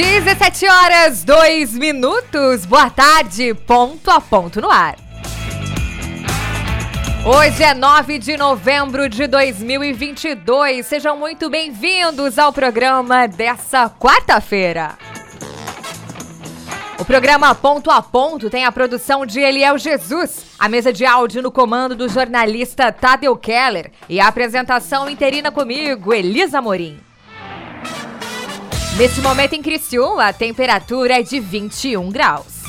17 horas, 2 minutos. Boa tarde, ponto a ponto no ar. Hoje é 9 de novembro de 2022. Sejam muito bem-vindos ao programa dessa quarta-feira. O programa Ponto a Ponto tem a produção de Eliel Jesus, a mesa de áudio no comando do jornalista Tadeu Keller e a apresentação interina comigo, Elisa Morim. Neste momento em Criciúma, a temperatura é de 21 graus.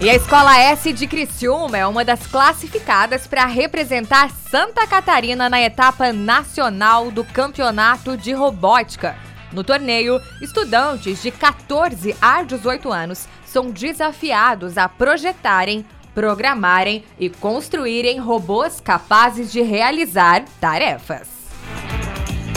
E a Escola S de Criciúma é uma das classificadas para representar Santa Catarina na etapa nacional do Campeonato de Robótica. No torneio, estudantes de 14 a 18 anos são desafiados a projetarem, programarem e construírem robôs capazes de realizar tarefas.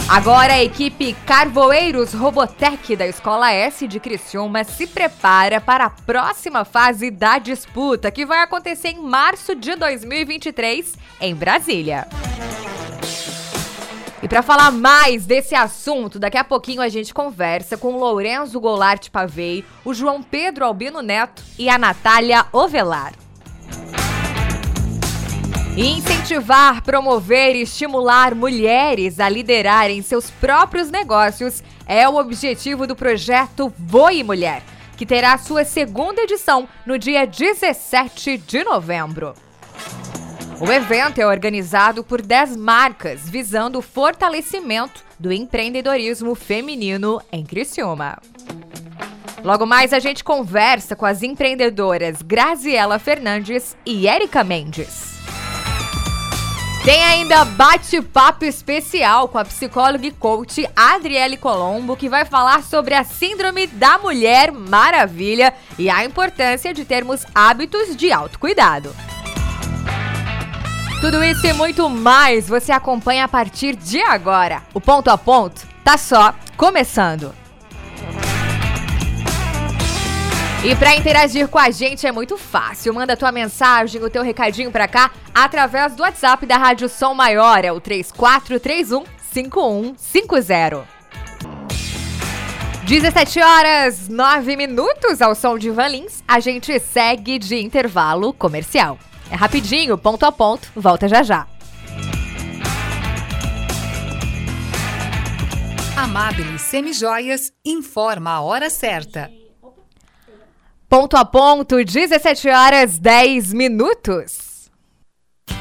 Agora a equipe Carvoeiros Robotec da Escola S de Criciúma se prepara para a próxima fase da disputa, que vai acontecer em março de 2023 em Brasília. E para falar mais desse assunto, daqui a pouquinho a gente conversa com Lourenço Goulart Pavei, o João Pedro Albino Neto e a Natália Ovelar. Incentivar, promover e estimular mulheres a liderarem seus próprios negócios é o objetivo do projeto Voe Mulher, que terá sua segunda edição no dia 17 de novembro. O evento é organizado por 10 marcas, visando o fortalecimento do empreendedorismo feminino em Criciúma. Logo mais a gente conversa com as empreendedoras Graziela Fernandes e Érica Mendes. Tem ainda bate-papo especial com a psicóloga e coach Adriele Colombo, que vai falar sobre a Síndrome da Mulher Maravilha e a importância de termos hábitos de autocuidado. Tudo isso e muito mais você acompanha a partir de agora. O ponto a ponto tá só começando. E para interagir com a gente é muito fácil. Manda tua mensagem, o teu recadinho para cá através do WhatsApp da Rádio Som Maior, é o 3431 5150. 17 horas 9 minutos ao som de Van Lins. A gente segue de intervalo comercial. É rapidinho, ponto a ponto, volta já já. Amabile Semijoias informa a hora certa. Ponto a ponto, 17 horas 10 minutos.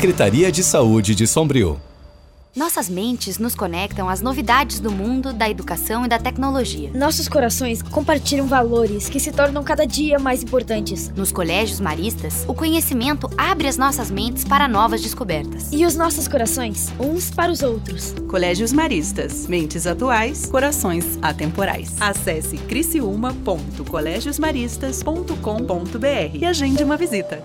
Secretaria de Saúde de Sombrio. Nossas mentes nos conectam às novidades do mundo da educação e da tecnologia. Nossos corações compartilham valores que se tornam cada dia mais importantes. Nos colégios maristas, o conhecimento abre as nossas mentes para novas descobertas. E os nossos corações, uns para os outros. Colégios Maristas, mentes atuais, corações atemporais. Acesse criciúma.colegiosmaristas.com.br e agende uma visita.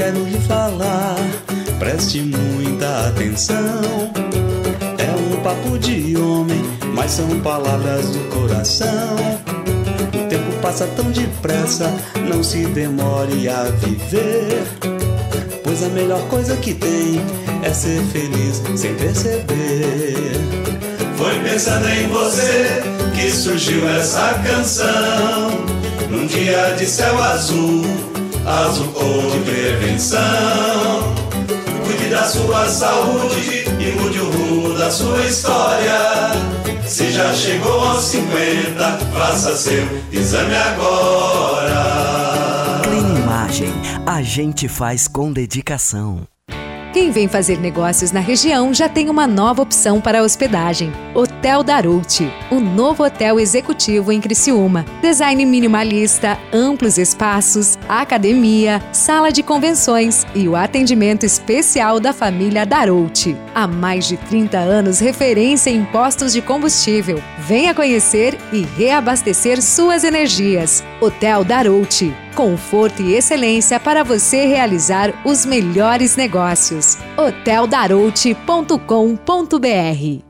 Quero lhe falar, preste muita atenção. É um papo de homem, mas são palavras do coração. O tempo passa tão depressa, não se demore a viver. Pois a melhor coisa que tem é ser feliz sem perceber. Foi pensando em você que surgiu essa canção. Num dia de céu azul, azul cor de prevenção. Cuide da sua saúde e mude o rumo da sua história. Se já chegou aos 50, faça seu exame agora. Clean Imagem, a gente faz com dedicação. Quem vem fazer negócios na região já tem uma nova opção para a hospedagem: Hotel Darouti, o novo hotel executivo em Criciúma. Design minimalista, amplos espaços, academia, sala de convenções e o atendimento especial da família Darouti. Há mais de 30 anos, referência em postos de combustível. Venha conhecer e reabastecer suas energias. Hotel Darouti conforto e excelência para você realizar os melhores negócios. hoteldarouti.com.br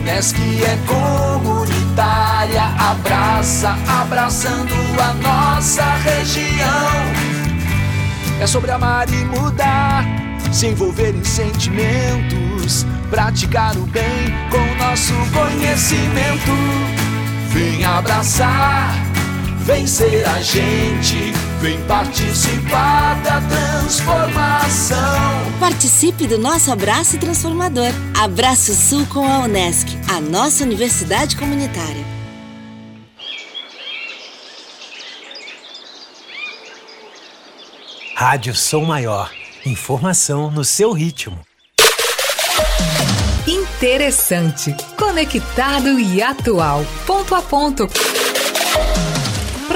Unesc é comunitária, abraça, abraçando a nossa região. É sobre amar e mudar, se envolver em sentimentos, praticar o bem com nosso conhecimento. Vem abraçar Vem ser a gente, vem participar da transformação. Participe do nosso abraço transformador. Abraço Sul com a Unesc, a nossa universidade comunitária. Rádio Som Maior. Informação no seu ritmo. Interessante, conectado e atual. Ponto a ponto.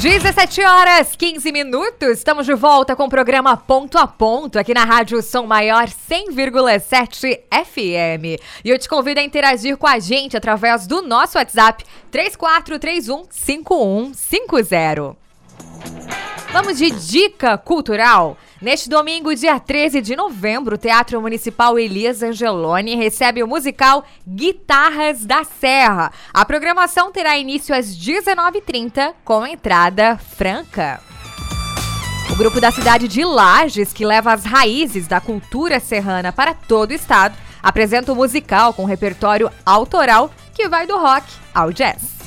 17 horas 15 minutos, estamos de volta com o programa Ponto a Ponto aqui na Rádio Som Maior 100,7 FM. E eu te convido a interagir com a gente através do nosso WhatsApp 3431 5150. Vamos de dica cultural. Neste domingo, dia 13 de novembro, o Teatro Municipal Elias Angeloni recebe o musical Guitarras da Serra. A programação terá início às 19h30 com entrada franca. O grupo da cidade de Lages, que leva as raízes da cultura serrana para todo o estado, apresenta o um musical com repertório autoral que vai do rock ao jazz.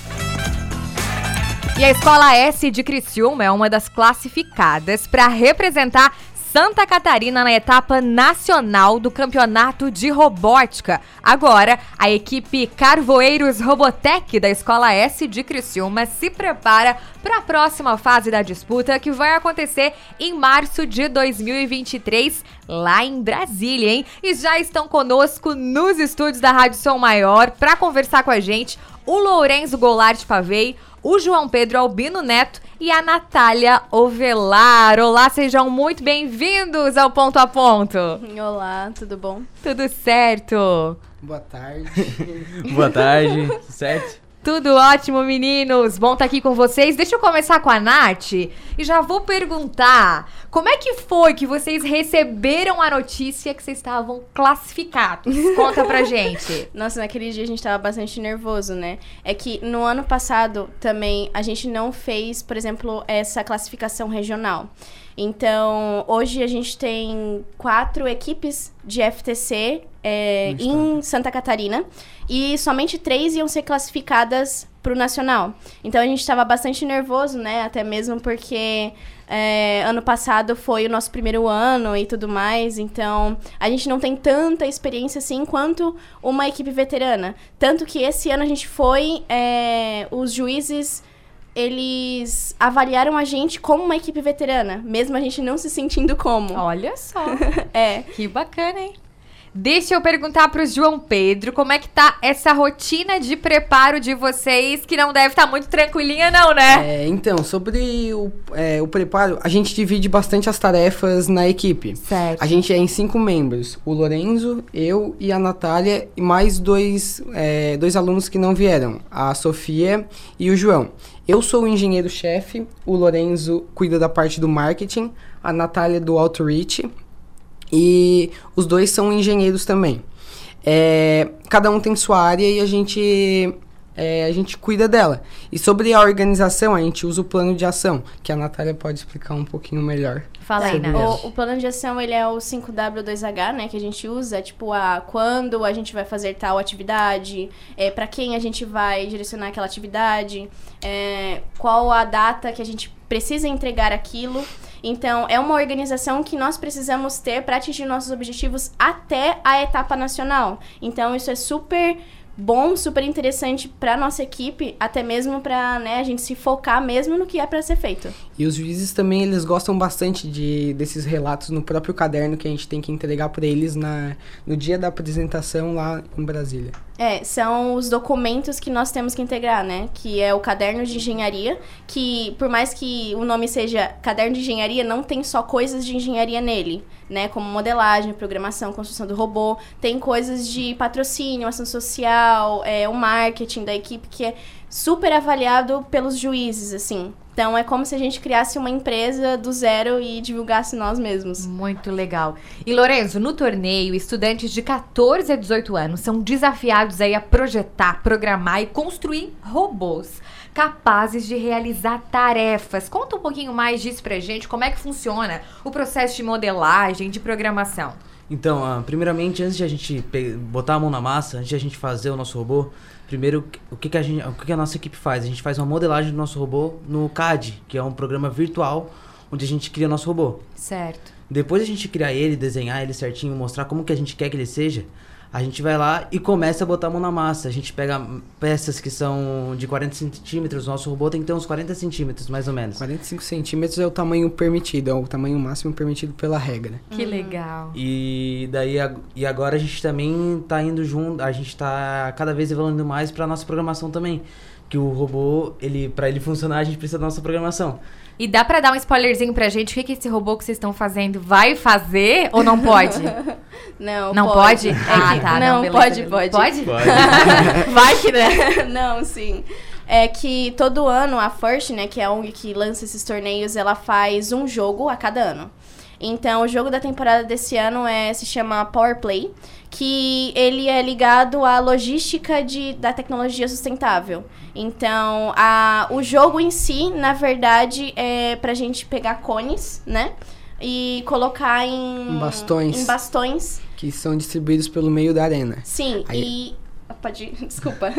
E a Escola S de Criciúma é uma das classificadas para representar Santa Catarina na etapa nacional do Campeonato de Robótica. Agora, a equipe Carvoeiros Robotec da Escola S de Criciúma se prepara para a próxima fase da disputa que vai acontecer em março de 2023 lá em Brasília, hein? E já estão conosco nos estúdios da Rádio Som Maior para conversar com a gente o Lourenço Goulart Pavei, o João Pedro Albino Neto e a Natália Ovelar. Olá, sejam muito bem-vindos ao Ponto a Ponto. Olá, tudo bom? Tudo certo. Boa tarde. Boa tarde, certo? Tudo ótimo, meninos! Bom estar tá aqui com vocês. Deixa eu começar com a Nath e já vou perguntar: como é que foi que vocês receberam a notícia que vocês estavam classificados? Conta pra gente. Nossa, naquele dia a gente tava bastante nervoso, né? É que no ano passado também a gente não fez, por exemplo, essa classificação regional. Então, hoje a gente tem quatro equipes de FTC é, em Santa Catarina e somente três iam ser classificadas para o nacional. Então a gente estava bastante nervoso, né? Até mesmo porque é, ano passado foi o nosso primeiro ano e tudo mais. Então a gente não tem tanta experiência assim quanto uma equipe veterana. Tanto que esse ano a gente foi, é, os juízes eles avaliaram a gente como uma equipe veterana, mesmo a gente não se sentindo como. Olha só. é. Que bacana, hein? Deixa eu perguntar pro João Pedro como é que tá essa rotina de preparo de vocês, que não deve estar tá muito tranquilinha, não, né? É, então, sobre o, é, o preparo, a gente divide bastante as tarefas na equipe. Certo. A gente é em cinco membros: o Lorenzo, eu e a Natália, e mais dois, é, dois alunos que não vieram, a Sofia e o João. Eu sou o engenheiro-chefe, o Lorenzo cuida da parte do marketing, a Natália do outreach e os dois são engenheiros também. É, cada um tem sua área e a gente é, a gente cuida dela. E sobre a organização, a gente usa o plano de ação, que a Natália pode explicar um pouquinho melhor. Fala aí, né? O, o, plano de ação, ele é o 5W2H, né, que a gente usa, tipo, a quando a gente vai fazer tal atividade, é, para quem a gente vai direcionar aquela atividade, é, qual a data que a gente precisa entregar aquilo. Então, é uma organização que nós precisamos ter para atingir nossos objetivos até a etapa nacional. Então, isso é super bom, super interessante para nossa equipe, até mesmo para né, a gente se focar mesmo no que é para ser feito. E os juízes também eles gostam bastante de desses relatos no próprio caderno que a gente tem que entregar para eles na no dia da apresentação lá em Brasília. É, são os documentos que nós temos que integrar, né? Que é o caderno de engenharia, que por mais que o nome seja caderno de engenharia, não tem só coisas de engenharia nele, né? Como modelagem, programação, construção do robô. Tem coisas de patrocínio, ação social, é, o marketing da equipe que é super avaliado pelos juízes, assim. Então é como se a gente criasse uma empresa do zero e divulgasse nós mesmos. Muito legal. E Lorenzo, no torneio, estudantes de 14 a 18 anos são desafiados aí a projetar, programar e construir robôs capazes de realizar tarefas. Conta um pouquinho mais disso pra gente, como é que funciona o processo de modelagem, de programação. Então, uh, primeiramente, antes de a gente botar a mão na massa, antes de a gente fazer o nosso robô, Primeiro, o que, que, a gente, o que, que a nossa equipe faz? A gente faz uma modelagem do nosso robô no CAD, que é um programa virtual onde a gente cria nosso robô. Certo. Depois a gente criar ele, desenhar ele certinho, mostrar como que a gente quer que ele seja, a gente vai lá e começa a botar a mão na massa. A gente pega peças que são de 40 centímetros, nosso robô tem que ter uns 40 centímetros, mais ou menos. 45 centímetros é o tamanho permitido, é o tamanho máximo permitido pela regra. Que legal. E daí e agora a gente também tá indo junto, a gente tá cada vez evoluindo mais para nossa programação também. Que o robô, ele para ele funcionar, a gente precisa da nossa programação. E dá para dar um spoilerzinho pra gente? O que, que esse robô que vocês estão fazendo vai fazer ou não pode? não, Não pode? pode? É ah, tá. Não, não pode, pode. Pode? Pode. vai que né? não, sim. É que todo ano a First, né, que é a ONG que lança esses torneios, ela faz um jogo a cada ano. Então, o jogo da temporada desse ano é, se chama Power Play, que ele é ligado à logística de, da tecnologia sustentável. Então, a, o jogo em si, na verdade, é pra gente pegar cones, né? E colocar em... Bastões. Em bastões. Que são distribuídos pelo meio da arena. Sim, Aí... e Pode desculpa.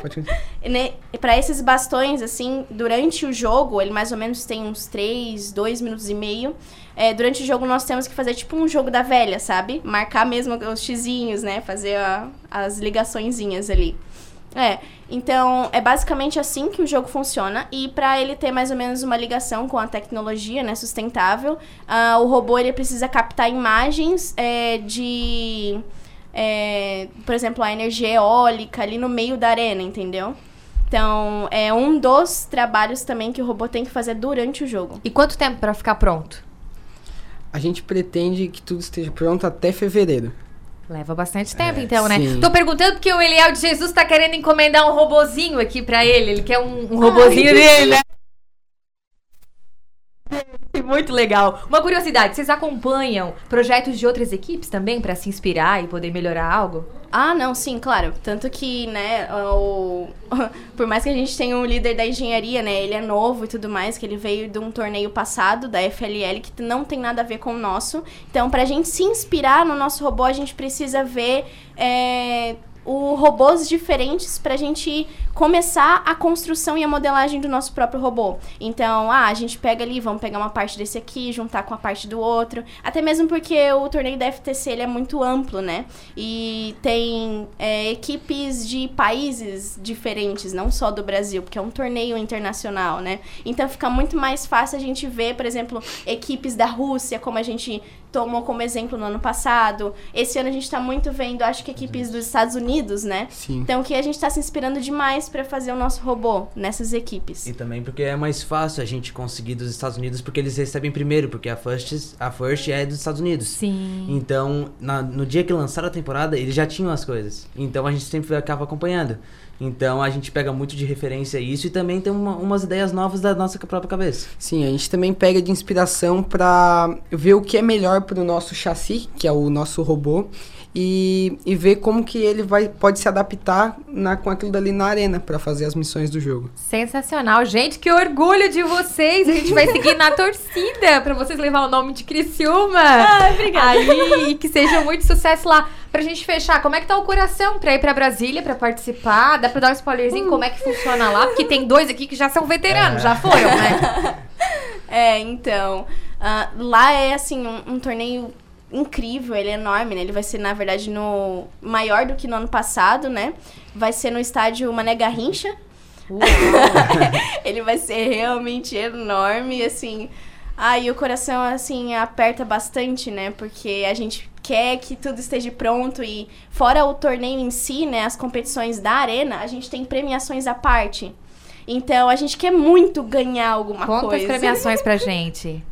Pode ir. Para esses bastões, assim, durante o jogo, ele mais ou menos tem uns 3, 2 minutos e meio. É, durante o jogo nós temos que fazer tipo um jogo da velha, sabe? Marcar mesmo os xizinhos, né? Fazer a, as ligaçõezinhas ali. É, então é basicamente assim que o jogo funciona e para ele ter mais ou menos uma ligação com a tecnologia, né, sustentável, uh, o robô ele precisa captar imagens é, de é, por exemplo, a energia eólica ali no meio da arena, entendeu? Então, é um dos trabalhos também que o robô tem que fazer durante o jogo. E quanto tempo para ficar pronto? A gente pretende que tudo esteja pronto até fevereiro. Leva bastante tempo, é, então, né? Sim. Tô perguntando porque o Eliel de Jesus tá querendo encomendar um robozinho aqui pra ele. Ele quer um, um robozinho Ai, dele, né? Muito legal. Uma curiosidade, vocês acompanham projetos de outras equipes também para se inspirar e poder melhorar algo? Ah, não, sim, claro. Tanto que, né, o... por mais que a gente tenha um líder da engenharia, né, ele é novo e tudo mais, que ele veio de um torneio passado da FLL que não tem nada a ver com o nosso. Então, pra gente se inspirar no nosso robô, a gente precisa ver é, o robôs diferentes para a gente começar a construção e a modelagem do nosso próprio robô. Então, ah, a gente pega ali, vamos pegar uma parte desse aqui, juntar com a parte do outro. Até mesmo porque o torneio da FTC ele é muito amplo, né? E tem é, equipes de países diferentes, não só do Brasil, porque é um torneio internacional, né? Então fica muito mais fácil a gente ver, por exemplo, equipes da Rússia, como a gente tomou como exemplo no ano passado. Esse ano a gente está muito vendo, acho que equipes dos Estados Unidos, né? Sim. Então que a gente está se inspirando demais para fazer o nosso robô nessas equipes. E também porque é mais fácil a gente conseguir dos Estados Unidos porque eles recebem primeiro, porque a First, a First é dos Estados Unidos. Sim. Então, na, no dia que lançaram a temporada, eles já tinham as coisas. Então a gente sempre acaba acompanhando. Então a gente pega muito de referência isso e também tem uma, umas ideias novas da nossa própria cabeça. Sim, a gente também pega de inspiração para ver o que é melhor para o nosso chassi, que é o nosso robô, e, e ver como que ele vai, pode se adaptar na, com aquilo dali na arena para fazer as missões do jogo. Sensacional. Gente, que orgulho de vocês. A gente vai seguir na torcida para vocês levar o nome de Criciúma. Ah, obrigada. Aí, e que seja muito sucesso lá. Pra gente fechar, como é que tá o coração pra ir pra Brasília pra participar? Dá pra dar um spoilerzinho como é que funciona lá? Porque tem dois aqui que já são veteranos, É. já foram, né? É, então. ah, lá é assim, um, um torneio incrível, ele é enorme, né? Ele vai ser, na verdade, no maior do que no ano passado, né? Vai ser no estádio Mané Garrincha. ele vai ser realmente enorme, assim. Aí o coração, assim, aperta bastante, né? Porque a gente quer que tudo esteja pronto e fora o torneio em si, né? As competições da arena, a gente tem premiações à parte. Então, a gente quer muito ganhar alguma Conta coisa. as premiações pra gente.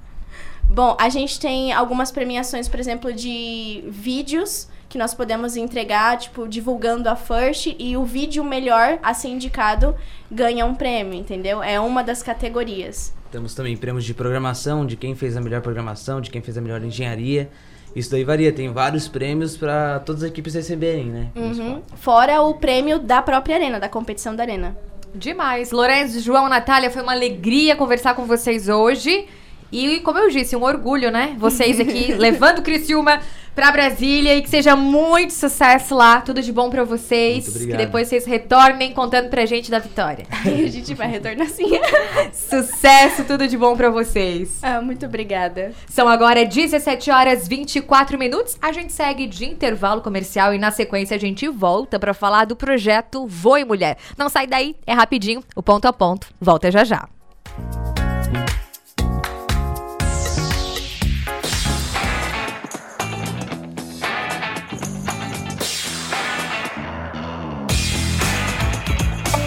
Bom, a gente tem algumas premiações, por exemplo, de vídeos que nós podemos entregar, tipo, divulgando a First e o vídeo melhor a ser indicado ganha um prêmio, entendeu? É uma das categorias. Temos também prêmios de programação, de quem fez a melhor programação, de quem fez a melhor engenharia. Isso daí varia, tem vários prêmios para todas as equipes receberem, né? Uhum. Fora o prêmio da própria arena, da competição da arena. Demais. Lourenço, João, Natália, foi uma alegria conversar com vocês hoje. E, como eu disse, um orgulho, né? Vocês aqui levando Criciúma pra Brasília e que seja muito sucesso lá. Tudo de bom pra vocês. Muito que depois vocês retornem contando pra gente da vitória. a gente vai retornar sim. Sucesso, tudo de bom pra vocês. Ah, muito obrigada. São agora 17 horas 24 minutos. A gente segue de intervalo comercial e na sequência a gente volta pra falar do projeto Voe Mulher. Não sai daí, é rapidinho, o ponto a ponto. Volta já já.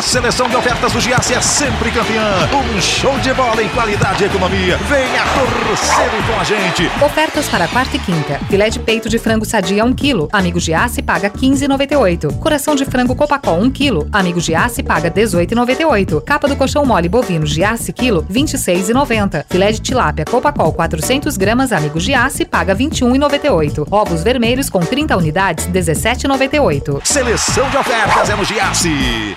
A seleção de ofertas do Giasse é sempre campeã. Um show de bola em qualidade e economia. Venha torcer com a gente. Ofertas para quarta e quinta. Filé de peito de frango sadia 1 kg. Amigo Giasse paga 15,98. Coração de frango Copacol 1 kg. Amigo Giasse paga 18,98. Capa do colchão mole bovino Giasse quilo 26,90. Filé de tilápia Copacol 400 gramas. Amigo Giasse paga 21,98. Ovos vermelhos com 30 unidades 17,98. Seleção de ofertas é no Giasse.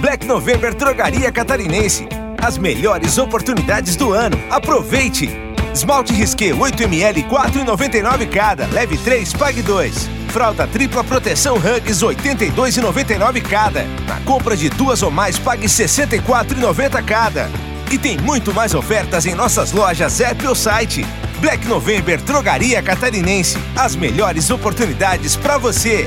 Black November Drogaria Catarinense. As melhores oportunidades do ano. Aproveite! Esmalte Risqué 8ml 4,99 cada. Leve 3, pague 2. Fralda tripla proteção Hugs 82,99 cada. Na compra de duas ou mais, pague 64,90 cada. E tem muito mais ofertas em nossas lojas app ou site. Black November Drogaria Catarinense. As melhores oportunidades para você.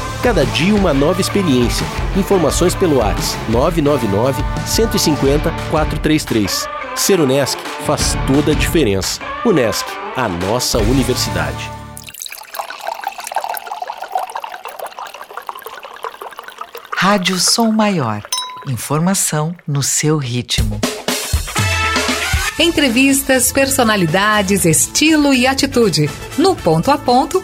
Cada dia uma nova experiência. Informações pelo WhatsApp 999 150 433. Ser Unesc faz toda a diferença. Unesc, a nossa universidade. Rádio Som Maior. Informação no seu ritmo. Entrevistas, personalidades, estilo e atitude. No ponto a ponto.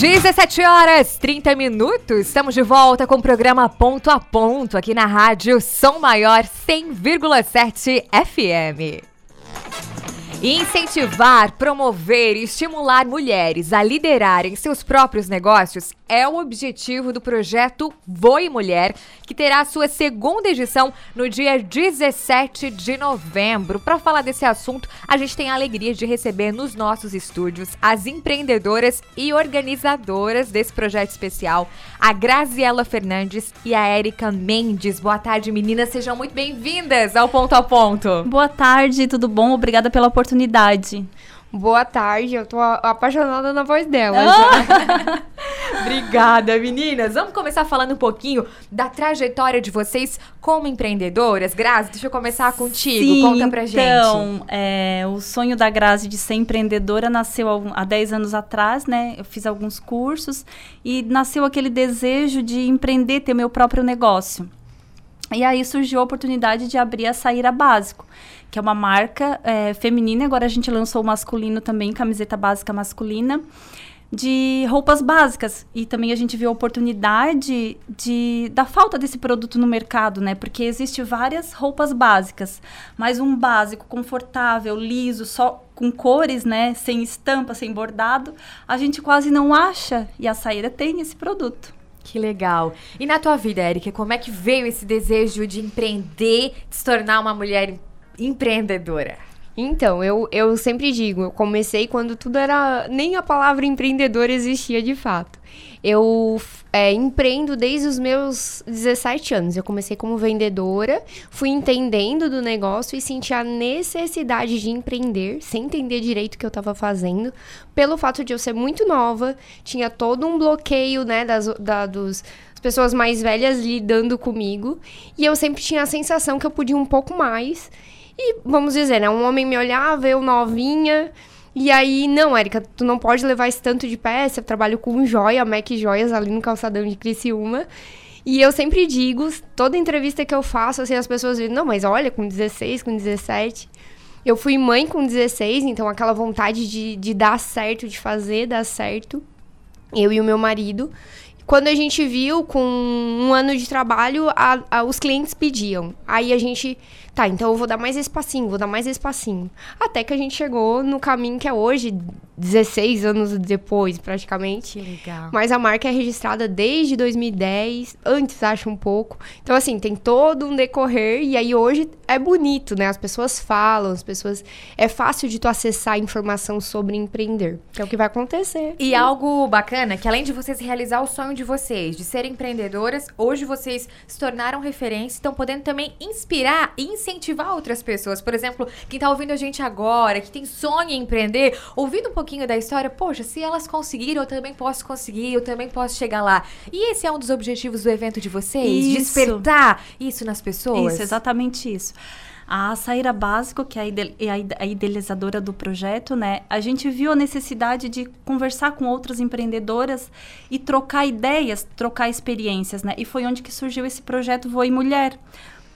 Dezessete horas 30 minutos, estamos de volta com o programa Ponto a Ponto aqui na rádio Som Maior 100,7 FM. Incentivar, promover e estimular mulheres a liderarem seus próprios negócios é o objetivo do projeto Voe Mulher, que terá sua segunda edição no dia 17 de novembro. Para falar desse assunto, a gente tem a alegria de receber nos nossos estúdios as empreendedoras e organizadoras desse projeto especial, a Graziela Fernandes e a Érica Mendes. Boa tarde, meninas, sejam muito bem-vindas ao Ponto a Ponto. Boa tarde, tudo bom? Obrigada pela oportunidade. Boa tarde, eu tô apaixonada na voz dela. Ah! Obrigada, meninas. Vamos começar falando um pouquinho da trajetória de vocês como empreendedoras. Grazi, deixa eu começar contigo. Sim, Conta pra gente. Então, é, o sonho da Grazi de ser empreendedora nasceu há 10 anos atrás, né? Eu fiz alguns cursos e nasceu aquele desejo de empreender, ter meu próprio negócio. E aí surgiu a oportunidade de abrir a Saíra Básico que é uma marca é, feminina. Agora a gente lançou o masculino também, camiseta básica masculina. de roupas básicas e também a gente viu a oportunidade de da falta desse produto no mercado, né? Porque existe várias roupas básicas, mas um básico confortável, liso, só com cores, né, sem estampa, sem bordado, a gente quase não acha e a Saíra tem esse produto. Que legal. E na tua vida, Erika, como é que veio esse desejo de empreender, de se tornar uma mulher empreendedora? Então, eu, eu sempre digo, eu comecei quando tudo era. Nem a palavra empreendedor existia de fato. Eu é, empreendo desde os meus 17 anos. Eu comecei como vendedora, fui entendendo do negócio e senti a necessidade de empreender, sem entender direito o que eu estava fazendo, pelo fato de eu ser muito nova, tinha todo um bloqueio, né, das, da, dos as pessoas mais velhas lidando comigo. E eu sempre tinha a sensação que eu podia um pouco mais. E vamos dizer, né? Um homem me olhava, eu novinha. E aí, não, Érica, tu não pode levar esse tanto de peça. Eu trabalho com joia, Mac Joias, ali no calçadão de Criciúma. E eu sempre digo, toda entrevista que eu faço, assim, as pessoas dizem, não, mas olha, com 16, com 17. Eu fui mãe com 16, então aquela vontade de, de dar certo, de fazer dar certo. Eu e o meu marido. Quando a gente viu, com um ano de trabalho, a, a, os clientes pediam. Aí a gente Tá, então eu vou dar mais espacinho, vou dar mais espacinho. Até que a gente chegou no caminho que é hoje, 16 anos depois, praticamente. Que legal. Mas a marca é registrada desde 2010, antes acho um pouco. Então, assim, tem todo um decorrer. E aí hoje é bonito, né? As pessoas falam, as pessoas. É fácil de tu acessar informação sobre empreender. Que é o que vai acontecer. E algo bacana, que além de vocês realizar o sonho de vocês, de serem empreendedoras, hoje vocês se tornaram referência, estão podendo também inspirar e incentivar outras pessoas. Por exemplo, quem tá ouvindo a gente agora, que tem sonho em empreender, ouvindo um pouquinho da história, poxa, se elas conseguiram, eu também posso conseguir, eu também posso chegar lá. E esse é um dos objetivos do evento de vocês? Isso. Despertar isso nas pessoas? Isso, exatamente isso. A Saíra Básico, que é a idealizadora do projeto, né? A gente viu a necessidade de conversar com outras empreendedoras e trocar ideias, trocar experiências, né? E foi onde que surgiu esse projeto Voe Mulher.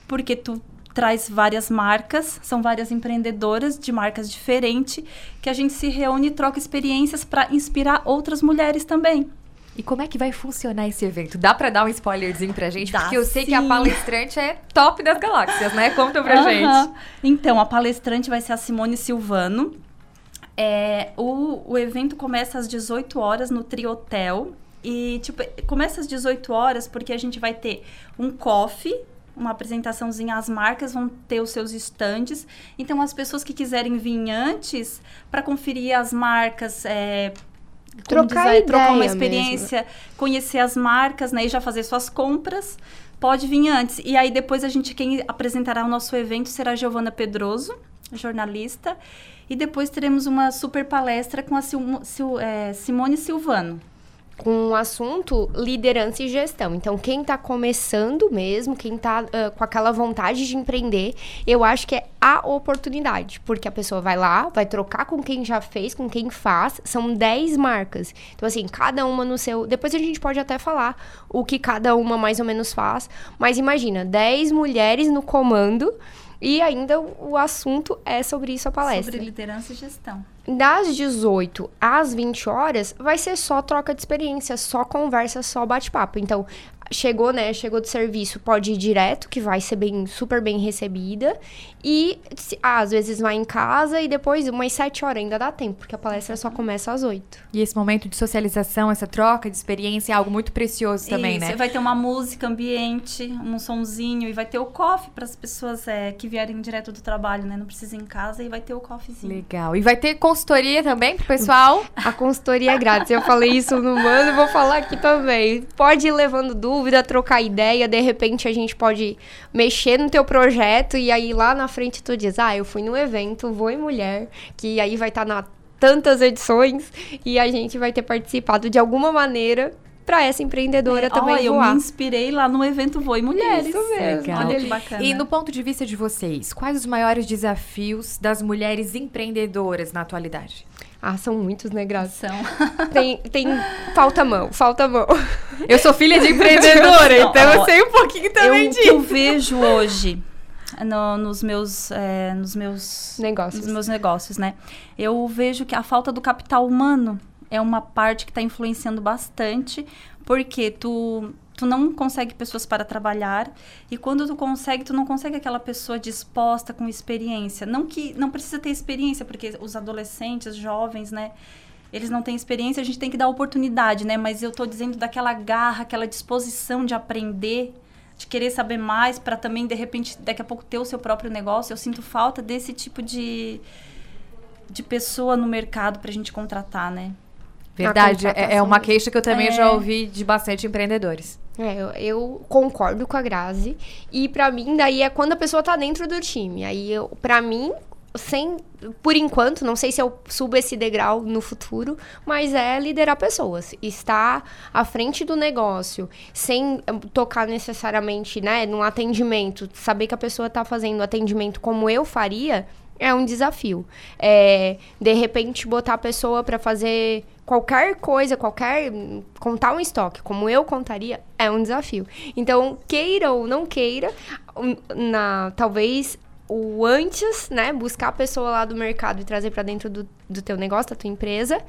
Porque tu traz várias marcas, são várias empreendedoras de marcas diferentes, que a gente se reúne e troca experiências para inspirar outras mulheres também. E como é que vai funcionar esse evento? Dá para dar um spoilerzinho pra gente? Dá, porque eu sei sim. que a palestrante é top das galáxias, né? Conta pra gente. Então, a palestrante vai ser a Simone Silvano. É, o, o evento começa às 18 horas no Triotel. E, tipo, começa às 18 horas porque a gente vai ter um coffee uma apresentaçãozinha, as marcas vão ter os seus estandes. Então, as pessoas que quiserem vir antes para conferir as marcas, é, trocar, dizer, trocar uma experiência, mesmo. conhecer as marcas, né, e já fazer suas compras, pode vir antes. E aí depois a gente quem apresentará o nosso evento será a Giovana Pedroso, jornalista, e depois teremos uma super palestra com a Sil, Sil, é, Simone Silvano com o assunto liderança e gestão. Então, quem está começando mesmo, quem está uh, com aquela vontade de empreender, eu acho que é a oportunidade, porque a pessoa vai lá, vai trocar com quem já fez, com quem faz. São 10 marcas. Então, assim, cada uma no seu. Depois a gente pode até falar o que cada uma mais ou menos faz. Mas imagina, 10 mulheres no comando. E ainda o assunto é sobre isso a palestra. Sobre liderança e gestão. Das 18 às 20 horas, vai ser só troca de experiência, só conversa, só bate-papo. Então, chegou, né? Chegou do serviço, pode ir direto, que vai ser bem, super bem recebida. E ah, às vezes vai em casa e depois, umas 7 horas, ainda dá tempo, porque a palestra só começa às 8. E esse momento de socialização, essa troca de experiência é algo muito precioso também, Isso, né? Vai ter uma música ambiente, um sonzinho, e vai ter o coffee para as pessoas é, que vierem direto do trabalho, né? Não precisa ir em casa e vai ter o coffeezinho. Legal. E vai ter consultoria também pro pessoal? a consultoria é grátis. Eu falei isso no Mano, vou falar aqui também. Pode ir levando dúvida, trocar ideia, de repente a gente pode mexer no teu projeto e aí lá na frente tu diz, ah, eu fui no evento, vou em mulher, que aí vai estar tá na tantas edições e a gente vai ter participado de alguma maneira para essa empreendedora é, também ó, voar. Eu me inspirei lá no evento Voe Mulheres. Isso mesmo. Legal. Olha que bacana. E no ponto de vista de vocês, quais os maiores desafios das mulheres empreendedoras na atualidade? Ah, são muitos, né, Graça? São. Tem, tem... Falta mão, falta mão. Eu sou filha de empreendedora, então ó, eu sei um pouquinho também eu, disso. O que eu vejo hoje no, nos meus é, nos meus negócios nos meus negócios né eu vejo que a falta do capital humano é uma parte que está influenciando bastante, porque tu tu não consegue pessoas para trabalhar e quando tu consegue, tu não consegue aquela pessoa disposta com experiência. Não que não precisa ter experiência, porque os adolescentes, jovens, né, eles não têm experiência, a gente tem que dar oportunidade, né? Mas eu estou dizendo daquela garra, aquela disposição de aprender, de querer saber mais para também de repente daqui a pouco ter o seu próprio negócio. Eu sinto falta desse tipo de de pessoa no mercado para a gente contratar, né? Verdade, é, é uma queixa que eu também é. já ouvi de bastante empreendedores. É, eu, eu, concordo com a Grazi. E para mim, daí é quando a pessoa tá dentro do time. Aí, eu, pra mim, sem, por enquanto, não sei se eu subo esse degrau no futuro, mas é liderar pessoas, estar à frente do negócio, sem hum, tocar necessariamente, né, no atendimento, saber que a pessoa está fazendo atendimento como eu faria, é um desafio. É, de repente, botar a pessoa para fazer qualquer coisa, qualquer. contar um estoque, como eu contaria, é um desafio. Então, queira ou não queira, na, talvez o antes, né, buscar a pessoa lá do mercado e trazer para dentro do, do teu negócio, da tua empresa,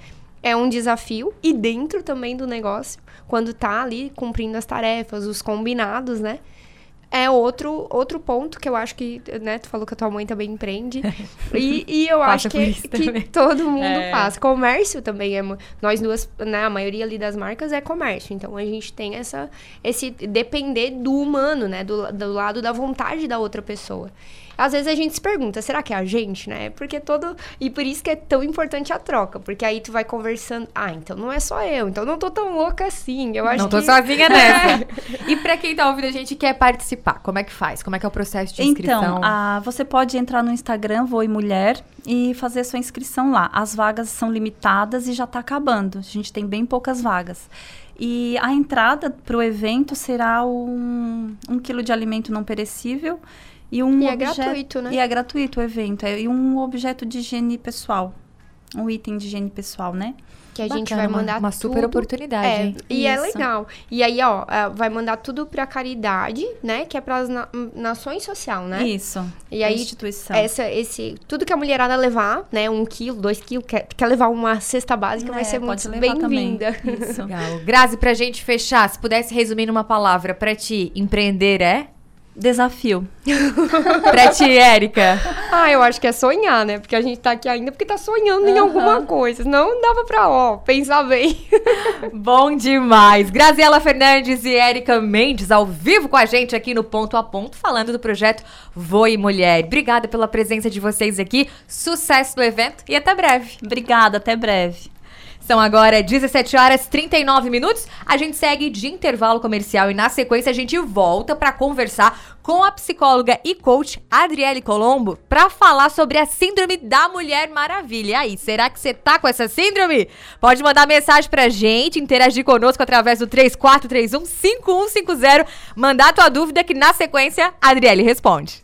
é um desafio. E dentro também do negócio, quando tá ali cumprindo as tarefas, os combinados, né? É outro, outro ponto que eu acho que, né, tu falou que a tua mãe também empreende. e, e eu acho que, que todo mundo é. faz. Comércio também é. Nós duas, né, a maioria ali das marcas é comércio. Então a gente tem essa, esse depender do humano, né, do, do lado da vontade da outra pessoa às vezes a gente se pergunta, será que é a gente, né? Porque todo. E por isso que é tão importante a troca. Porque aí tu vai conversando. Ah, então não é só eu. Então não tô tão louca assim. Eu acho não tô que... sozinha nessa. e pra quem tá ouvindo a gente quer participar, como é que faz? Como é que é o processo de inscrição? Então, a, você pode entrar no Instagram, Voe Mulher, e fazer sua inscrição lá. As vagas são limitadas e já tá acabando. A gente tem bem poucas vagas. E a entrada para o evento será um, um quilo de alimento não perecível e, um e é gratuito, né? E é gratuito o evento. É, e um objeto de higiene pessoal. Um item de higiene pessoal, né? Que a Bacana, gente vai mandar uma, uma super tudo. oportunidade. É, e é legal. E aí, ó, é, vai mandar tudo pra caridade, né? Que é pras na, nações social, né? Isso. E aí, instituição. Essa, esse, tudo que a mulherada levar, né? Um quilo, dois quilos, quer, quer levar uma cesta básica, é, vai ser muito bem-vinda. Isso. Legal. Grazi, pra gente fechar, se pudesse resumir numa palavra, pra ti, empreender é? Desafio. pra ti, Érica. Ah, eu acho que é sonhar, né? Porque a gente tá aqui ainda porque tá sonhando uhum. em alguma coisa. Não dava pra, ó, pensar bem. Bom demais. Graziela Fernandes e Érica Mendes ao vivo com a gente aqui no Ponto a Ponto, falando do projeto Voe Mulher. Obrigada pela presença de vocês aqui. Sucesso no evento e até breve. Obrigada, até breve. São agora 17 horas 39 minutos. A gente segue de intervalo comercial e na sequência a gente volta para conversar com a psicóloga e coach Adriele Colombo para falar sobre a síndrome da Mulher Maravilha. E aí, será que você tá com essa síndrome? Pode mandar mensagem pra gente, interagir conosco através do 3431 5150, mandar tua dúvida que na sequência a Adriele responde.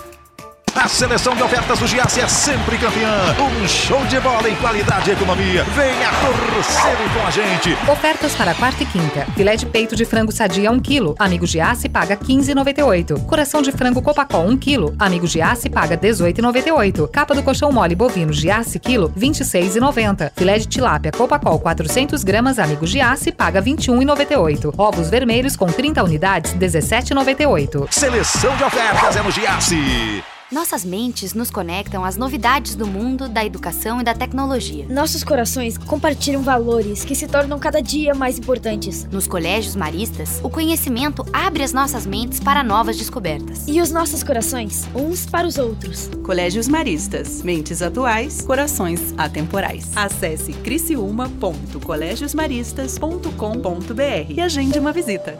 A seleção de ofertas do Giasse é sempre campeã. Um show de bola em qualidade e economia. Venha torcer com a gente. Ofertas para quarta e quinta. Filé de peito de frango sadia 1 kg. Amigo Giasse paga 15,98. Coração de frango Copacol 1 kg. Amigo Giasse paga 18,98. Capa do colchão mole bovino Giasse quilo 26,90. Filé de tilápia Copacol 400 gramas. Amigo Giasse paga 21,98. Ovos vermelhos com 30 unidades 17,98. Seleção de ofertas é no Giasse. Nossas mentes nos conectam às novidades do mundo, da educação e da tecnologia. Nossos corações compartilham valores que se tornam cada dia mais importantes. Nos colégios maristas, o conhecimento abre as nossas mentes para novas descobertas. E os nossos corações, uns para os outros. Colégios Maristas. Mentes atuais, corações atemporais. Acesse criciúma.colegiosmaristas.com.br e agende uma visita.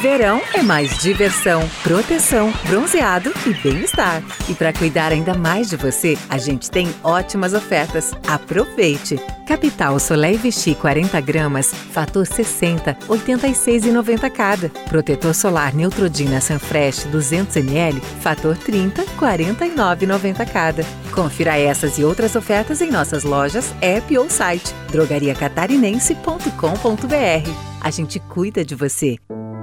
Verão é mais diversão, proteção, bronzeado e bem-estar. E para cuidar ainda mais de você, a gente tem ótimas ofertas. Aproveite! Capital Soleil Vichy 40 gramas, fator 60, 86,90 cada. Protetor solar Neutrodina Sunfresh 200 ml, fator 30, 49,90 cada. Confira essas e outras ofertas em nossas lojas, app ou site drogariacatarinense.com.br. A gente cuida de você.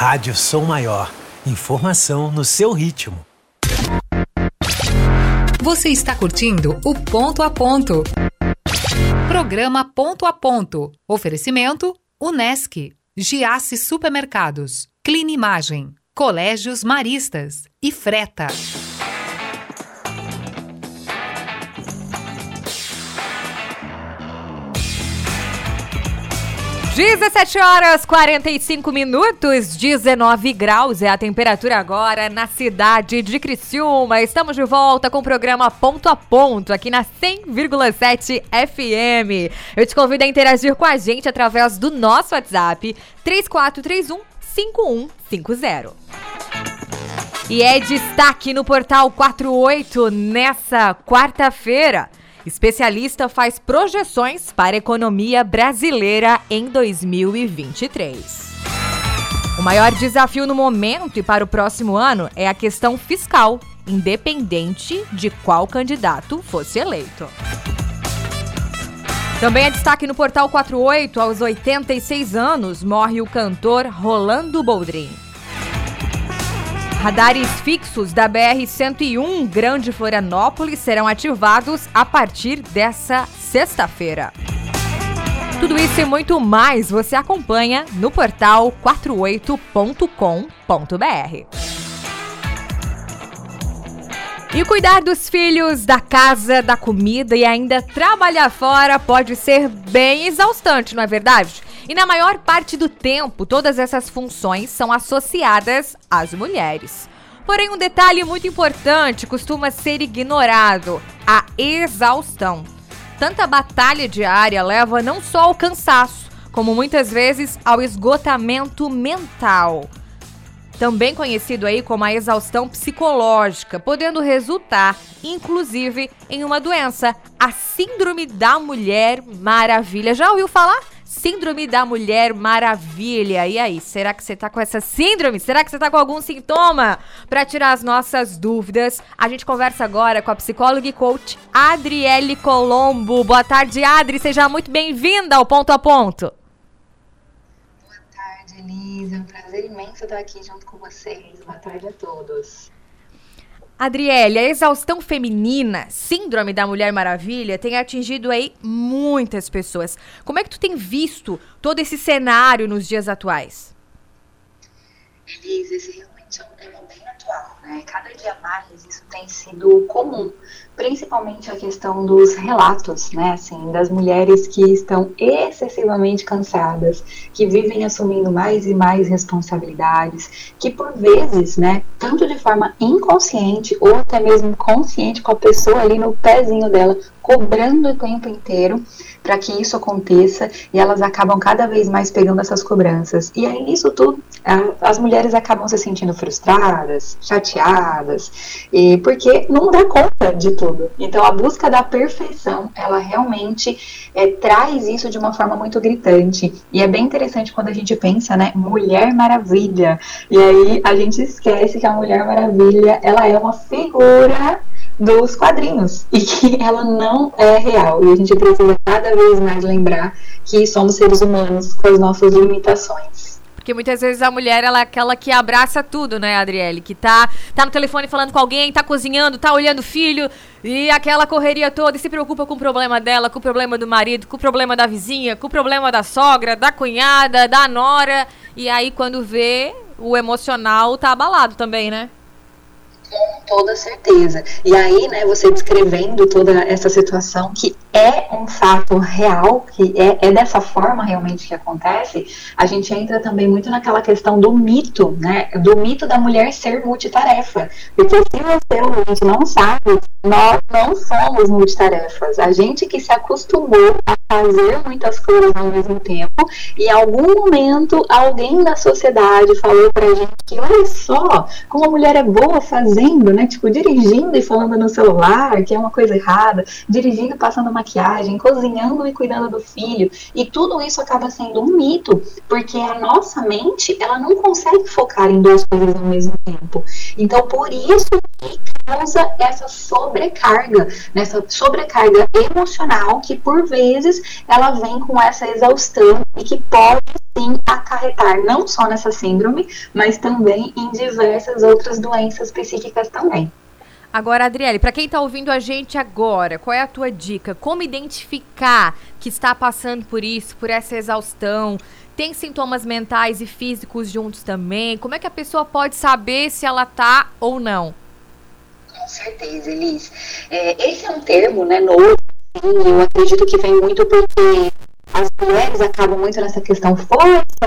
Rádio Som Maior. Informação no seu ritmo. Você está curtindo o Ponto a Ponto. Programa Ponto a Ponto. Oferecimento: Unesc, Giasse Supermercados, Clean Imagem, Colégios Maristas e Freta. 17 horas 45 minutos, 19 graus é a temperatura agora na cidade de Criciúma. Estamos de volta com o programa Ponto a Ponto aqui na 100,7 FM. Eu te convido a interagir com a gente através do nosso WhatsApp 3431 5150. E é destaque no portal 48 nessa quarta-feira. Especialista faz projeções para a economia brasileira em 2023. O maior desafio no momento e para o próximo ano é a questão fiscal, independente de qual candidato fosse eleito. Também é destaque no Portal 48, aos 86 anos, morre o cantor Rolando Boldrin. Radares fixos da BR-101 Grande Florianópolis serão ativados a partir dessa sexta-feira. Tudo isso e muito mais você acompanha no portal 48.com.br. E cuidar dos filhos, da casa, da comida e ainda trabalhar fora pode ser bem exaustante, não é verdade? E na maior parte do tempo, todas essas funções são associadas às mulheres. Porém, um detalhe muito importante costuma ser ignorado: a exaustão. Tanta batalha diária leva não só ao cansaço, como muitas vezes ao esgotamento mental também conhecido aí como a exaustão psicológica, podendo resultar, inclusive, em uma doença, a Síndrome da Mulher Maravilha. Já ouviu falar? Síndrome da Mulher Maravilha. E aí, será que você tá com essa síndrome? Será que você tá com algum sintoma? Para tirar as nossas dúvidas, a gente conversa agora com a psicóloga e coach Adriele Colombo. Boa tarde, Adri. Seja muito bem-vinda ao Ponto a Ponto. Denise. É um prazer imenso estar aqui junto com vocês. Boa tarde a todos. Adriele, a exaustão feminina, síndrome da Mulher Maravilha, tem atingido aí muitas pessoas. Como é que tu tem visto todo esse cenário nos dias atuais? Elise, esse realmente é um tema bem atual, né? Cada dia mais isso tem sido comum principalmente a questão dos relatos, né, assim, das mulheres que estão excessivamente cansadas, que vivem assumindo mais e mais responsabilidades, que por vezes, né, tanto de forma inconsciente ou até mesmo consciente com a pessoa ali no pezinho dela, cobrando o tempo inteiro para que isso aconteça e elas acabam cada vez mais pegando essas cobranças. E aí isso tudo, as mulheres acabam se sentindo frustradas, chateadas, e porque não dá conta de tudo. Então, a busca da perfeição, ela realmente é, traz isso de uma forma muito gritante. E é bem interessante quando a gente pensa, né, Mulher Maravilha. E aí a gente esquece que a Mulher Maravilha, ela é uma figura dos quadrinhos e que ela não é real. E a gente precisa cada vez mais lembrar que somos seres humanos com as nossas limitações. Porque muitas vezes a mulher, ela é aquela que abraça tudo, né, Adriele? Que tá, tá no telefone falando com alguém, tá cozinhando, tá olhando o filho, e aquela correria toda, e se preocupa com o problema dela, com o problema do marido, com o problema da vizinha, com o problema da sogra, da cunhada, da nora. E aí, quando vê, o emocional tá abalado também, né? Toda certeza. E aí, né, você descrevendo toda essa situação que é um fato real, que é, é dessa forma realmente que acontece, a gente entra também muito naquela questão do mito, né, do mito da mulher ser multitarefa. Porque se você, ouvinte, não sabe, nós não somos multitarefas. A gente que se acostumou a fazer muitas coisas ao mesmo tempo e em algum momento alguém da sociedade falou pra gente que olha só como a mulher é boa fazendo, né? Tipo, dirigindo e falando no celular, que é uma coisa errada, dirigindo, passando maquiagem, cozinhando e cuidando do filho. E tudo isso acaba sendo um mito, porque a nossa mente, ela não consegue focar em duas coisas ao mesmo tempo. Então, por isso que causa essa sobrecarga, nessa sobrecarga emocional que por vezes ela vem com essa exaustão e que pode sim acarretar não só nessa síndrome, mas também em diversas outras doenças psíquicas também. Agora, Adriele, para quem está ouvindo a gente agora, qual é a tua dica? Como identificar que está passando por isso, por essa exaustão? Tem sintomas mentais e físicos juntos também? Como é que a pessoa pode saber se ela tá ou não? Com certeza, Elis. É, esse é um termo, né, novo, assim, eu acredito que vem muito porque as mulheres acabam muito nessa questão,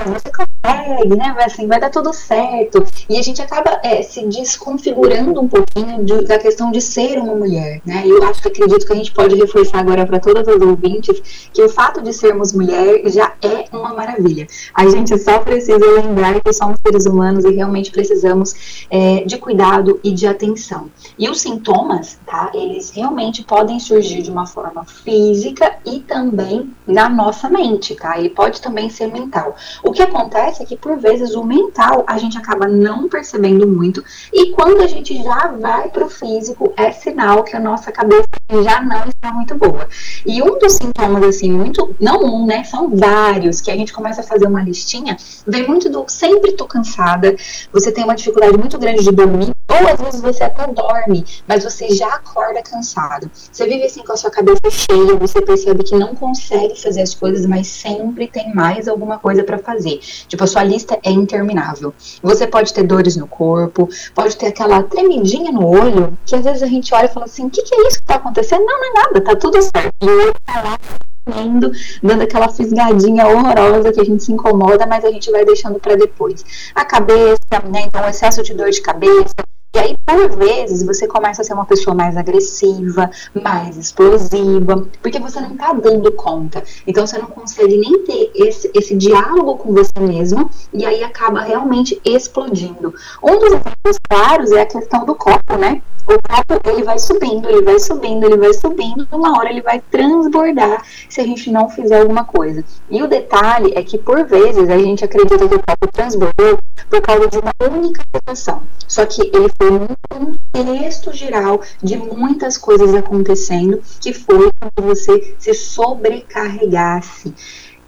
você consegue, né? Vai, assim, vai dar tudo certo. E a gente acaba é, se desconfigurando um pouquinho de, da questão de ser uma mulher, né? Eu acho que acredito que a gente pode reforçar agora para todas as ouvintes que o fato de sermos mulher já é uma maravilha. A gente só precisa lembrar que somos seres humanos e realmente precisamos é, de cuidado e de atenção. E os sintomas, tá? Eles realmente podem surgir de uma forma física e também na nossa nossa mente, tá? Ele pode também ser mental. O que acontece é que, por vezes, o mental a gente acaba não percebendo muito, e quando a gente já vai para o físico, é sinal que a nossa cabeça já não está muito boa. E um dos sintomas, assim, muito, não um, né? São vários, que a gente começa a fazer uma listinha, vem muito do sempre tô cansada, você tem uma dificuldade muito grande de dormir, Ou às vezes você até dorme, mas você já acorda cansado. Você vive assim com a sua cabeça cheia, você percebe que não consegue fazer as coisas, mas sempre tem mais alguma coisa para fazer. Tipo, a sua lista é interminável. Você pode ter dores no corpo, pode ter aquela tremidinha no olho, que às vezes a gente olha e fala assim: o que, que é isso que tá acontecendo? Não, não é nada, tá tudo certo. E o olho tá lá comendo, dando aquela fisgadinha horrorosa que a gente se incomoda, mas a gente vai deixando para depois. A cabeça, né? Então, excesso de dor de cabeça, e aí, por vezes, você começa a ser uma pessoa mais agressiva, mais explosiva, porque você não tá dando conta. Então, você não consegue nem ter esse, esse diálogo com você mesma, e aí acaba realmente explodindo. Um dos exemplos claros é a questão do copo, né? O copo, ele vai subindo, ele vai subindo, ele vai subindo, uma hora ele vai transbordar se a gente não fizer alguma coisa. E o detalhe é que, por vezes, a gente acredita que o copo transbordou por causa de uma única situação. Só que ele um contexto geral de muitas coisas acontecendo que foi quando você se sobrecarregasse.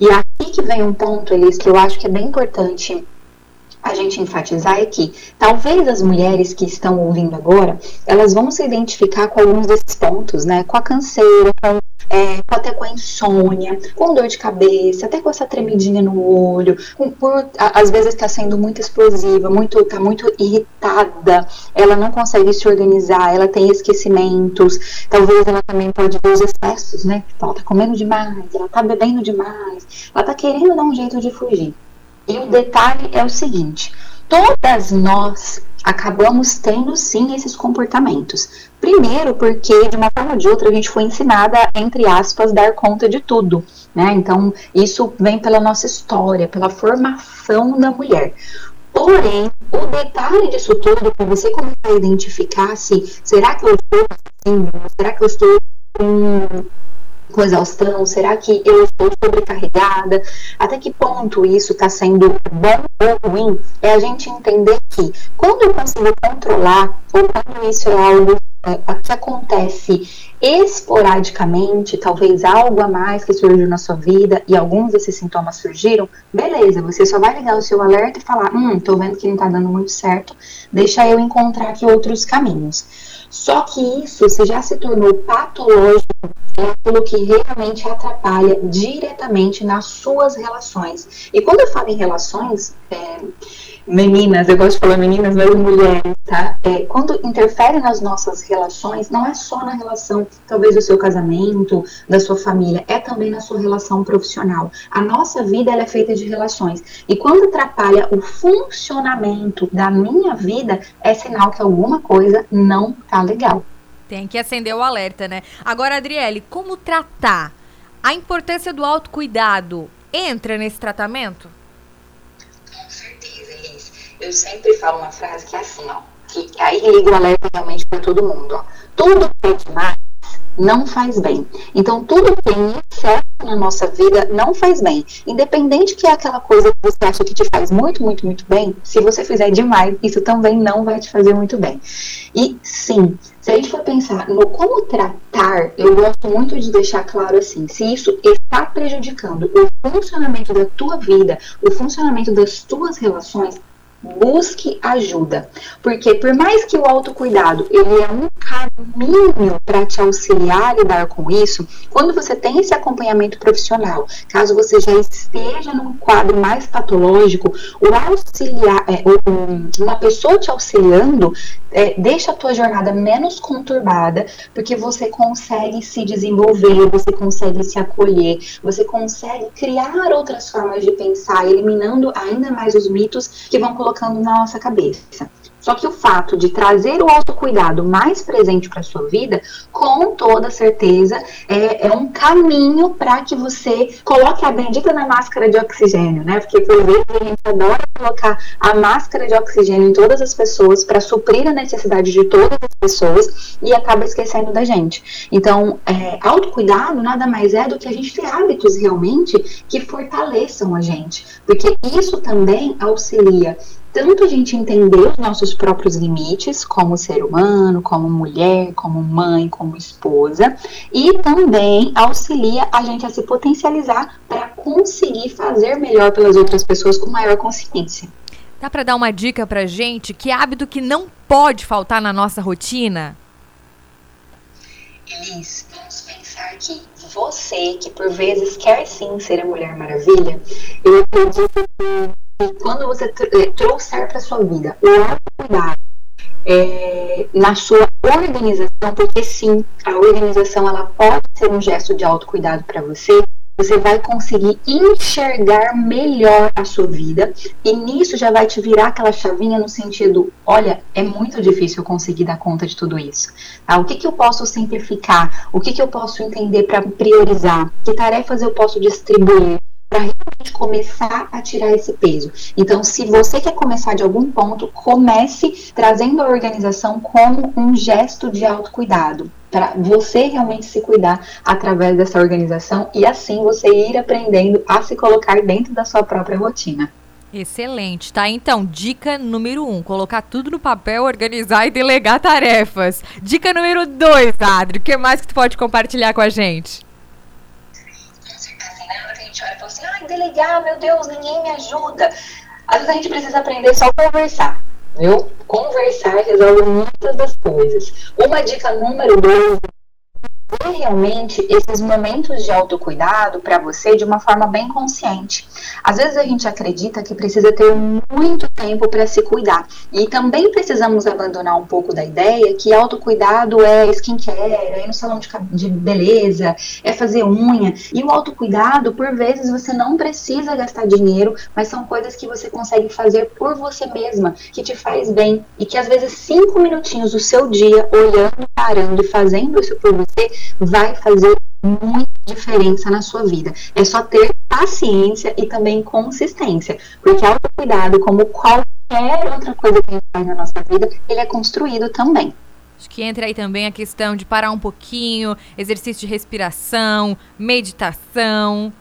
E aqui que vem um ponto, Elis, que eu acho que é bem importante a gente enfatizar é que talvez as mulheres que estão ouvindo agora, elas vão se identificar com alguns desses pontos, né? Com a canseira, com, é, até com a insônia, com dor de cabeça, até com essa tremidinha no olho, com, por, às vezes está sendo muito explosiva, muito, está muito irritada, ela não consegue se organizar, ela tem esquecimentos, talvez ela também pode ver os excessos, né? Ela está comendo demais, ela está bebendo demais, ela está querendo dar um jeito de fugir. E o detalhe é o seguinte: todas nós acabamos tendo sim esses comportamentos. Primeiro, porque de uma forma ou de outra a gente foi ensinada entre aspas, dar conta de tudo. Né? Então, isso vem pela nossa história, pela formação da mulher. Porém, o detalhe disso tudo, para você começar a identificar se será que eu estou assim, será que eu estou com com exaustão? Será que eu estou sobrecarregada? Até que ponto isso está sendo bom ou ruim? É a gente entender que quando eu consigo controlar, ou quando isso é algo é, que acontece esporadicamente, talvez algo a mais que surgiu na sua vida e alguns desses sintomas surgiram, beleza, você só vai ligar o seu alerta e falar: hum, tô vendo que não tá dando muito certo, deixa eu encontrar aqui outros caminhos. Só que isso, se já se tornou patológico, é aquilo que realmente atrapalha diretamente nas suas relações. E quando eu falo em relações, é, meninas, eu gosto de falar meninas, mas mulheres, tá? É, quando interfere nas nossas relações, não é só na relação, talvez, do seu casamento, da sua família, é também na sua relação profissional. A nossa vida, é feita de relações. E quando atrapalha o funcionamento da minha vida, é sinal que alguma coisa não tá legal. Tem que acender o alerta, né? Agora, Adriele, como tratar? A importância do autocuidado entra nesse tratamento? eu sempre falo uma frase que é assim, ó, que aí liga o alerta realmente para todo mundo, ó. Tudo que é demais não faz bem. Então, tudo que tem excesso na nossa vida não faz bem. Independente que é aquela coisa que você acha que te faz muito, muito, muito bem, se você fizer demais, isso também não vai te fazer muito bem. E sim, se a gente for pensar no como tratar, eu gosto muito de deixar claro assim, se isso está prejudicando o funcionamento da tua vida, o funcionamento das tuas relações, busque ajuda, porque por mais que o autocuidado ele é um caminho para te auxiliar a lidar com isso, quando você tem esse acompanhamento profissional, caso você já esteja num quadro mais patológico, o auxiliar, é, uma pessoa te auxiliando é, deixa a tua jornada menos conturbada, porque você consegue se desenvolver, você consegue se acolher, você consegue criar outras formas de pensar, eliminando ainda mais os mitos que vão colocando na nossa cabeça. Só que o fato de trazer o autocuidado mais presente para sua vida, com toda certeza, é, é um caminho para que você coloque a bendita na máscara de oxigênio, né? Porque por vezes a gente adora colocar a máscara de oxigênio em todas as pessoas para suprir a necessidade de todas as pessoas e acaba esquecendo da gente. Então, é, autocuidado nada mais é do que a gente ter hábitos realmente que fortaleçam a gente, porque isso também auxilia tanto a gente entender os nossos próprios limites como ser humano, como mulher, como mãe, como esposa, e também auxilia a gente a se potencializar para conseguir fazer melhor pelas outras pessoas com maior consciência. Dá para dar uma dica pra gente? Que hábito que não pode faltar na nossa rotina? Elis, vamos pensar que você, que por vezes quer sim ser a Mulher Maravilha, eu acredito que quando você eh, trouxer para sua vida o autocuidado, é, na sua organização, porque sim, a organização ela pode ser um gesto de autocuidado para você, você vai conseguir enxergar melhor a sua vida e nisso já vai te virar aquela chavinha no sentido, olha, é muito difícil conseguir dar conta de tudo isso. Tá? O que, que eu posso simplificar? O que, que eu posso entender para priorizar? Que tarefas eu posso distribuir? Realmente começar a tirar esse peso. Então, se você quer começar de algum ponto, comece trazendo a organização como um gesto de autocuidado para você realmente se cuidar através dessa organização e assim você ir aprendendo a se colocar dentro da sua própria rotina. Excelente, tá? Então, dica número um: colocar tudo no papel, organizar e delegar tarefas. Dica número dois, Adri, o que mais que tu pode compartilhar com a gente? Delegar, meu Deus, ninguém me ajuda. Às vezes a gente precisa aprender só conversar viu? Conversar resolve muitas das coisas. Uma dica número dois realmente esses momentos de autocuidado para você de uma forma bem consciente. Às vezes a gente acredita que precisa ter muito tempo para se cuidar. E também precisamos abandonar um pouco da ideia que autocuidado é skincare, é ir no salão de, de beleza, é fazer unha. E o autocuidado, por vezes, você não precisa gastar dinheiro, mas são coisas que você consegue fazer por você mesma, que te faz bem. E que às vezes cinco minutinhos do seu dia, olhando, parando e fazendo isso por você, vai fazer muita diferença na sua vida. É só ter paciência e também consistência, porque autocuidado, como qualquer outra coisa que a gente faz na nossa vida, ele é construído também. Acho que entra aí também a questão de parar um pouquinho, exercício de respiração, meditação.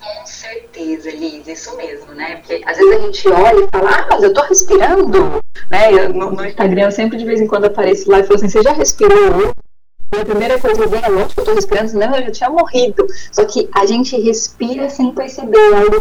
Com certeza, Liz, isso mesmo, né? Porque às vezes a gente olha e fala, ah, mas eu tô respirando, né? no, no, Instagram eu sempre de vez em quando apareço lá e falo assim, você já respirou a primeira coisa que vem é lógico que eu tô respirando, senão eu já tinha morrido. Só que a gente respira sem perceber. É algo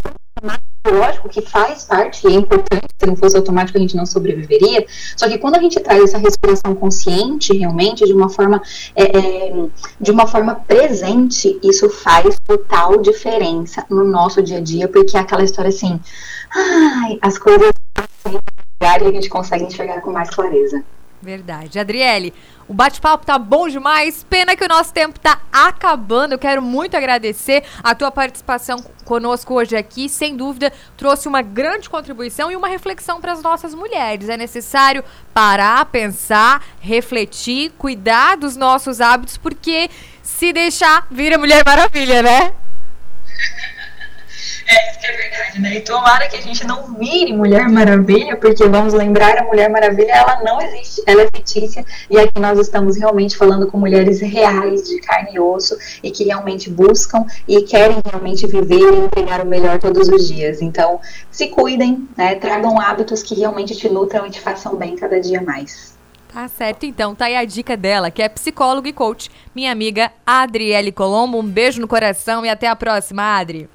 lógico que faz parte e é importante, se não fosse automático a gente não sobreviveria. Só que quando a gente traz essa respiração consciente, realmente, de uma forma, é, é, de uma forma presente, isso faz total diferença no nosso dia a dia, porque é aquela história assim, ai, as coisas e a gente consegue enxergar com mais clareza. Verdade. Adriele, o bate-papo tá bom demais. Pena que o nosso tempo tá acabando. Eu quero muito agradecer a tua participação conosco hoje aqui. Sem dúvida, trouxe uma grande contribuição e uma reflexão para as nossas mulheres. É necessário parar, pensar, refletir, cuidar dos nossos hábitos, porque se deixar, vira Mulher Maravilha, né? É, isso que é verdade, né? E tomara que a gente não vire Mulher Maravilha, porque vamos lembrar, a Mulher Maravilha, ela não existe, ela é fictícia, e aqui nós estamos realmente falando com mulheres reais, de carne e osso, e que realmente buscam e querem realmente viver e entregar o melhor todos os dias. Então, se cuidem, né? Tragam hábitos que realmente te nutram e te façam bem cada dia mais. Tá certo, então. Tá aí a dica dela, que é psicóloga e coach, minha amiga Adriele Colombo. Um beijo no coração e até a próxima, Adri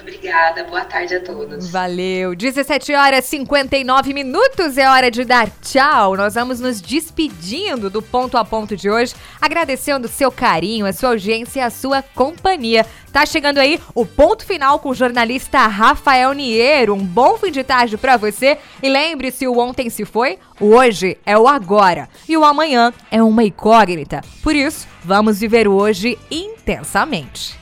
obrigada. Boa tarde a todos. Valeu. 17 horas e 59 minutos é hora de dar tchau. Nós vamos nos despedindo do ponto a ponto de hoje, agradecendo o seu carinho, a sua audiência e a sua companhia. Tá chegando aí o ponto final com o jornalista Rafael Niero. Um bom fim de tarde para você. E lembre-se, o ontem se foi, o hoje é o agora e o amanhã é uma incógnita. Por isso, vamos viver hoje intensamente.